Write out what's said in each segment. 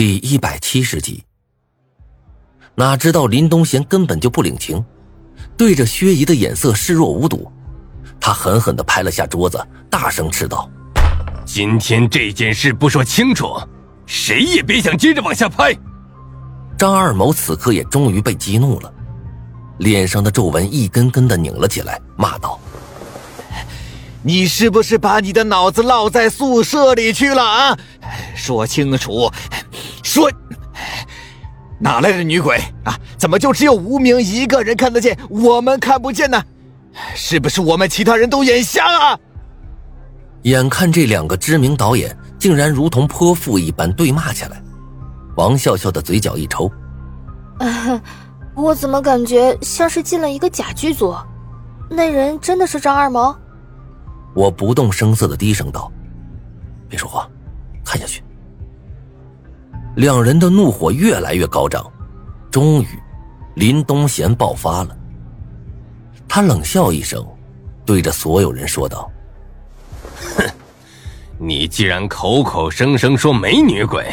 第一百七十集，哪知道林东贤根本就不领情，对着薛姨的眼色视若无睹。他狠狠的拍了下桌子，大声斥道：“今天这件事不说清楚，谁也别想接着往下拍！”张二谋此刻也终于被激怒了，脸上的皱纹一根根的拧了起来，骂道：“你是不是把你的脑子落在宿舍里去了啊？说清楚！”说，哪来的女鬼啊？怎么就只有无名一个人看得见，我们看不见呢？是不是我们其他人都眼瞎啊？眼看这两个知名导演竟然如同泼妇一般对骂起来，王笑笑的嘴角一抽，我怎么感觉像是进了一个假剧组？那人真的是张二毛？我不动声色的低声道：“别说话，看下去。”两人的怒火越来越高涨，终于，林东贤爆发了。他冷笑一声，对着所有人说道：“哼，你既然口口声声说没女鬼，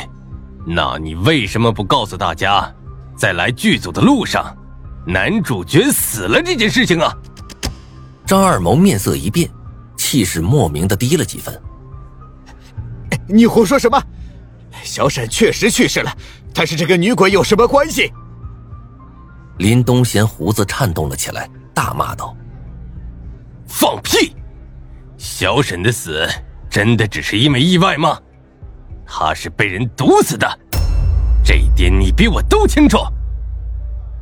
那你为什么不告诉大家，在来剧组的路上，男主角死了这件事情啊？”张二毛面色一变，气势莫名的低了几分。你胡说什么？小沈确实去世了，但是这跟女鬼有什么关系？林东贤胡子颤动了起来，大骂道：“放屁！小沈的死真的只是因为意外吗？他是被人毒死的，这一点你比我都清楚。”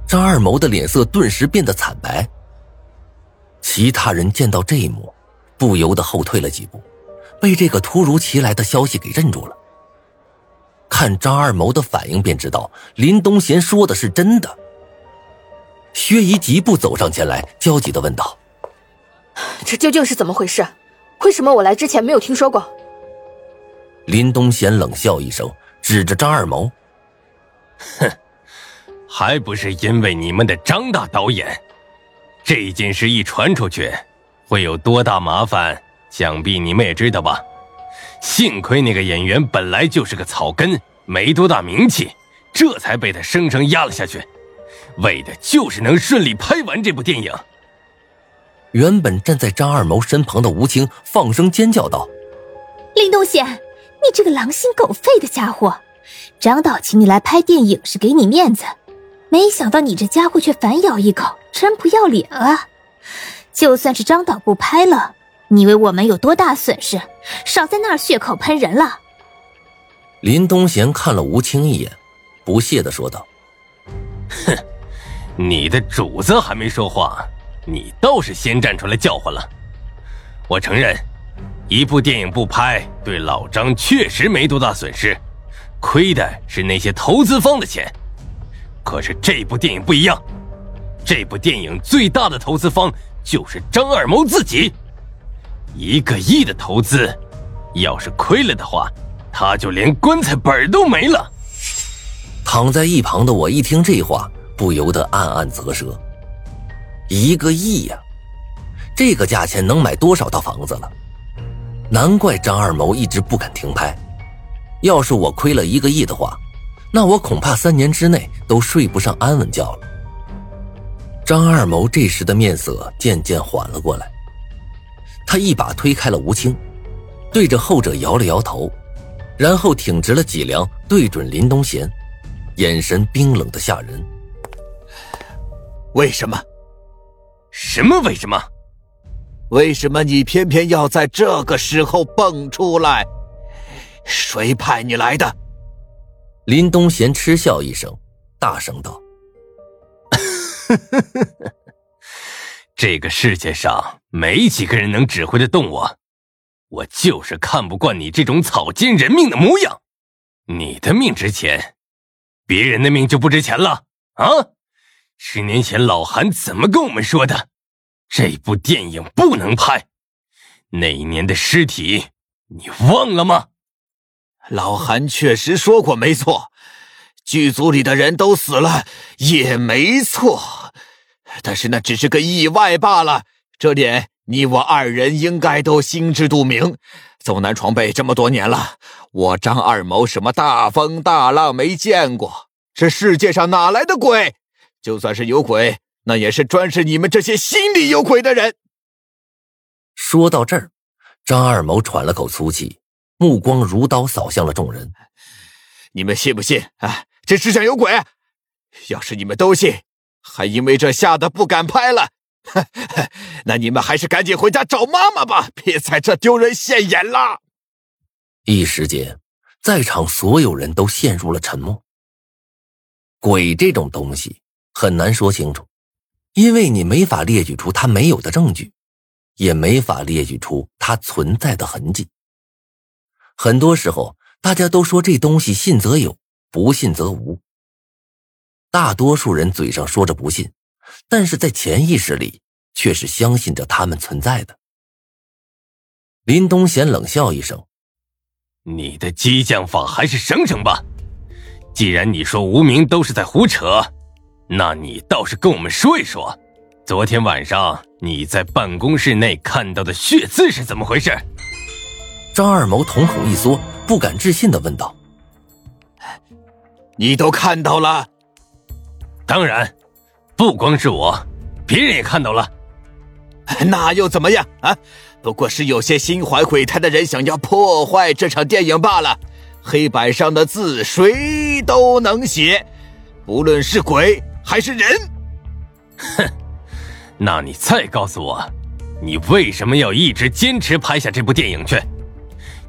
张二谋的脸色顿时变得惨白。其他人见到这一幕，不由得后退了几步，被这个突如其来的消息给镇住了。看张二谋的反应，便知道林东贤说的是真的。薛姨急步走上前来，焦急的问道：“这究竟是怎么回事？为什么我来之前没有听说过？”林东贤冷笑一声，指着张二谋：“哼，还不是因为你们的张大导演。这件事一传出去，会有多大麻烦？想必你们也知道吧。”幸亏那个演员本来就是个草根，没多大名气，这才被他生生压了下去，为的就是能顺利拍完这部电影。原本站在张二谋身旁的吴青放声尖叫道：“林东贤，你这个狼心狗肺的家伙！张导请你来拍电影是给你面子，没想到你这家伙却反咬一口，真不要脸啊！就算是张导不拍了。”你以为我们有多大损失？少在那儿血口喷人了。林东贤看了吴青一眼，不屑的说道：“哼，你的主子还没说话，你倒是先站出来叫唤了。我承认，一部电影不拍，对老张确实没多大损失，亏的是那些投资方的钱。可是这部电影不一样，这部电影最大的投资方就是张二谋自己。”一个亿的投资，要是亏了的话，他就连棺材本都没了。躺在一旁的我一听这话，不由得暗暗啧舌。一个亿呀，这个价钱能买多少套房子了？难怪张二谋一直不肯停拍。要是我亏了一个亿的话，那我恐怕三年之内都睡不上安稳觉了。张二谋这时的面色渐渐缓了过来。他一把推开了吴青，对着后者摇了摇头，然后挺直了脊梁，对准林东贤，眼神冰冷的吓人。为什么？什么为什么？为什么你偏偏要在这个时候蹦出来？谁派你来的？林东贤嗤笑一声，大声道：“ 这个世界上……”没几个人能指挥得动我，我就是看不惯你这种草菅人命的模样。你的命值钱，别人的命就不值钱了啊！十年前老韩怎么跟我们说的？这部电影不能拍。那一年的尸体，你忘了吗？老韩确实说过，没错，剧组里的人都死了，也没错。但是那只是个意外罢了。这点你我二人应该都心知肚明。走南闯北这么多年了，我张二谋什么大风大浪没见过？这世界上哪来的鬼？就算是有鬼，那也是专是你们这些心里有鬼的人。说到这儿，张二谋喘了口粗气，目光如刀扫向了众人。你们信不信啊？这世上有鬼？要是你们都信，还因为这吓得不敢拍了，那你们还是赶紧回家找妈妈吧，别在这丢人现眼了。一时间，在场所有人都陷入了沉默。鬼这种东西很难说清楚，因为你没法列举出它没有的证据，也没法列举出它存在的痕迹。很多时候，大家都说这东西信则有，不信则无。大多数人嘴上说着不信，但是在潜意识里却是相信着他们存在的。林东贤冷笑一声：“你的激将法还是省省吧。既然你说无名都是在胡扯，那你倒是跟我们说一说，昨天晚上你在办公室内看到的血渍是怎么回事？”张二谋瞳孔一缩，不敢置信的问道：“你都看到了？”当然，不光是我，别人也看到了。那又怎么样啊？不过是有些心怀鬼胎的人想要破坏这场电影罢了。黑板上的字谁都能写，不论是鬼还是人。哼，那你再告诉我，你为什么要一直坚持拍下这部电影去？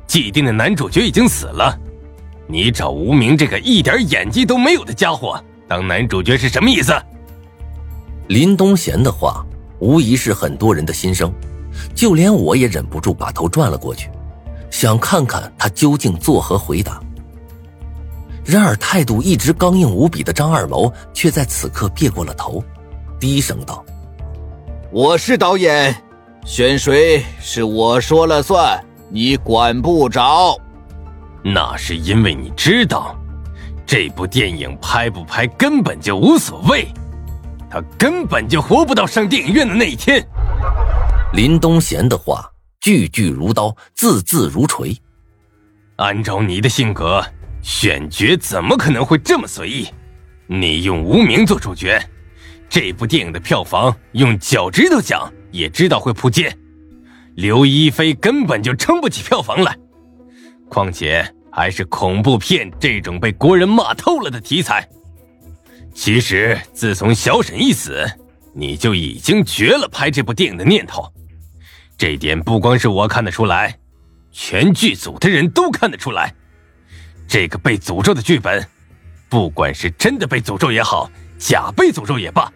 既定的男主角已经死了，你找无名这个一点演技都没有的家伙。当男主角是什么意思？林东贤的话无疑是很多人的心声，就连我也忍不住把头转了过去，想看看他究竟作何回答。然而态度一直刚硬无比的张二谋却在此刻别过了头，低声道：“我是导演，选谁是我说了算，你管不着。那是因为你知道。”这部电影拍不拍根本就无所谓，他根本就活不到上电影院的那一天。林东贤的话句句如刀，字字如锤。按照你的性格，选角怎么可能会这么随意？你用无名做主角，这部电影的票房用脚趾头讲也知道会扑街。刘亦菲根本就撑不起票房来，况且。还是恐怖片这种被国人骂透了的题材。其实，自从小沈一死，你就已经绝了拍这部电影的念头。这点不光是我看得出来，全剧组的人都看得出来。这个被诅咒的剧本，不管是真的被诅咒也好，假被诅咒也罢，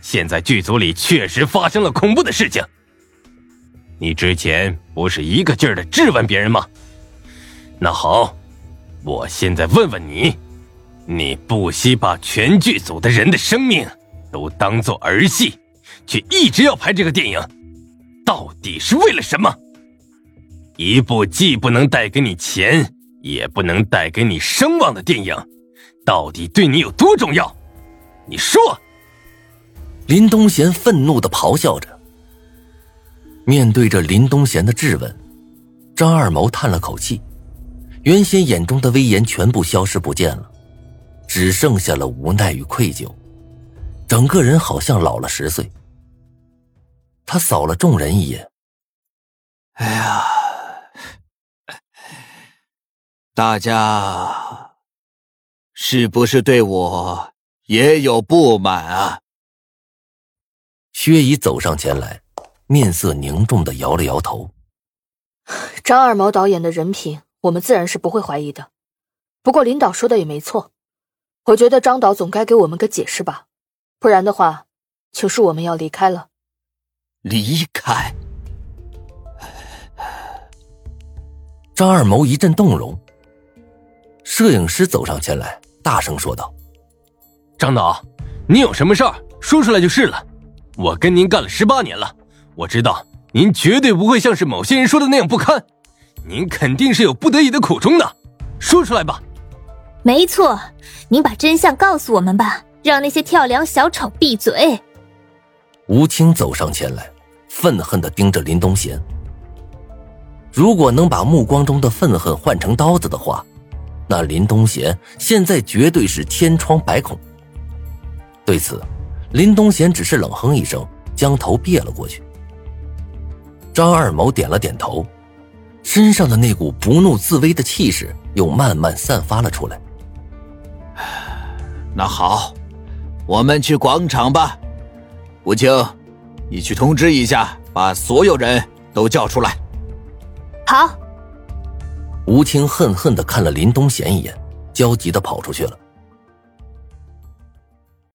现在剧组里确实发生了恐怖的事情。你之前不是一个劲儿的质问别人吗？那好，我现在问问你，你不惜把全剧组的人的生命都当做儿戏，却一直要拍这个电影，到底是为了什么？一部既不能带给你钱，也不能带给你声望的电影，到底对你有多重要？你说。林东贤愤怒的咆哮着。面对着林东贤的质问，张二毛叹了口气。原先眼中的威严全部消失不见了，只剩下了无奈与愧疚，整个人好像老了十岁。他扫了众人一眼：“哎呀，大家是不是对我也有不满啊？”薛姨走上前来，面色凝重的摇了摇头：“张二毛导演的人品。”我们自然是不会怀疑的，不过领导说的也没错，我觉得张导总该给我们个解释吧，不然的话，就是我们要离开了。离开？张二谋一阵动容，摄影师走上前来，大声说道：“张导，您有什么事儿说出来就是了。我跟您干了十八年了，我知道您绝对不会像是某些人说的那样不堪。”您肯定是有不得已的苦衷的，说出来吧。没错，您把真相告诉我们吧，让那些跳梁小丑闭嘴。吴青走上前来，愤恨的盯着林东贤。如果能把目光中的愤恨换成刀子的话，那林东贤现在绝对是千疮百孔。对此，林东贤只是冷哼一声，将头别了过去。张二毛点了点头，身上的那股不怒自威的气势又慢慢散发了出来。那好，我们去广场吧。吴清，你去通知一下，把所有人都叫出来。好。吴清恨恨的看了林东贤一眼，焦急的跑出去了。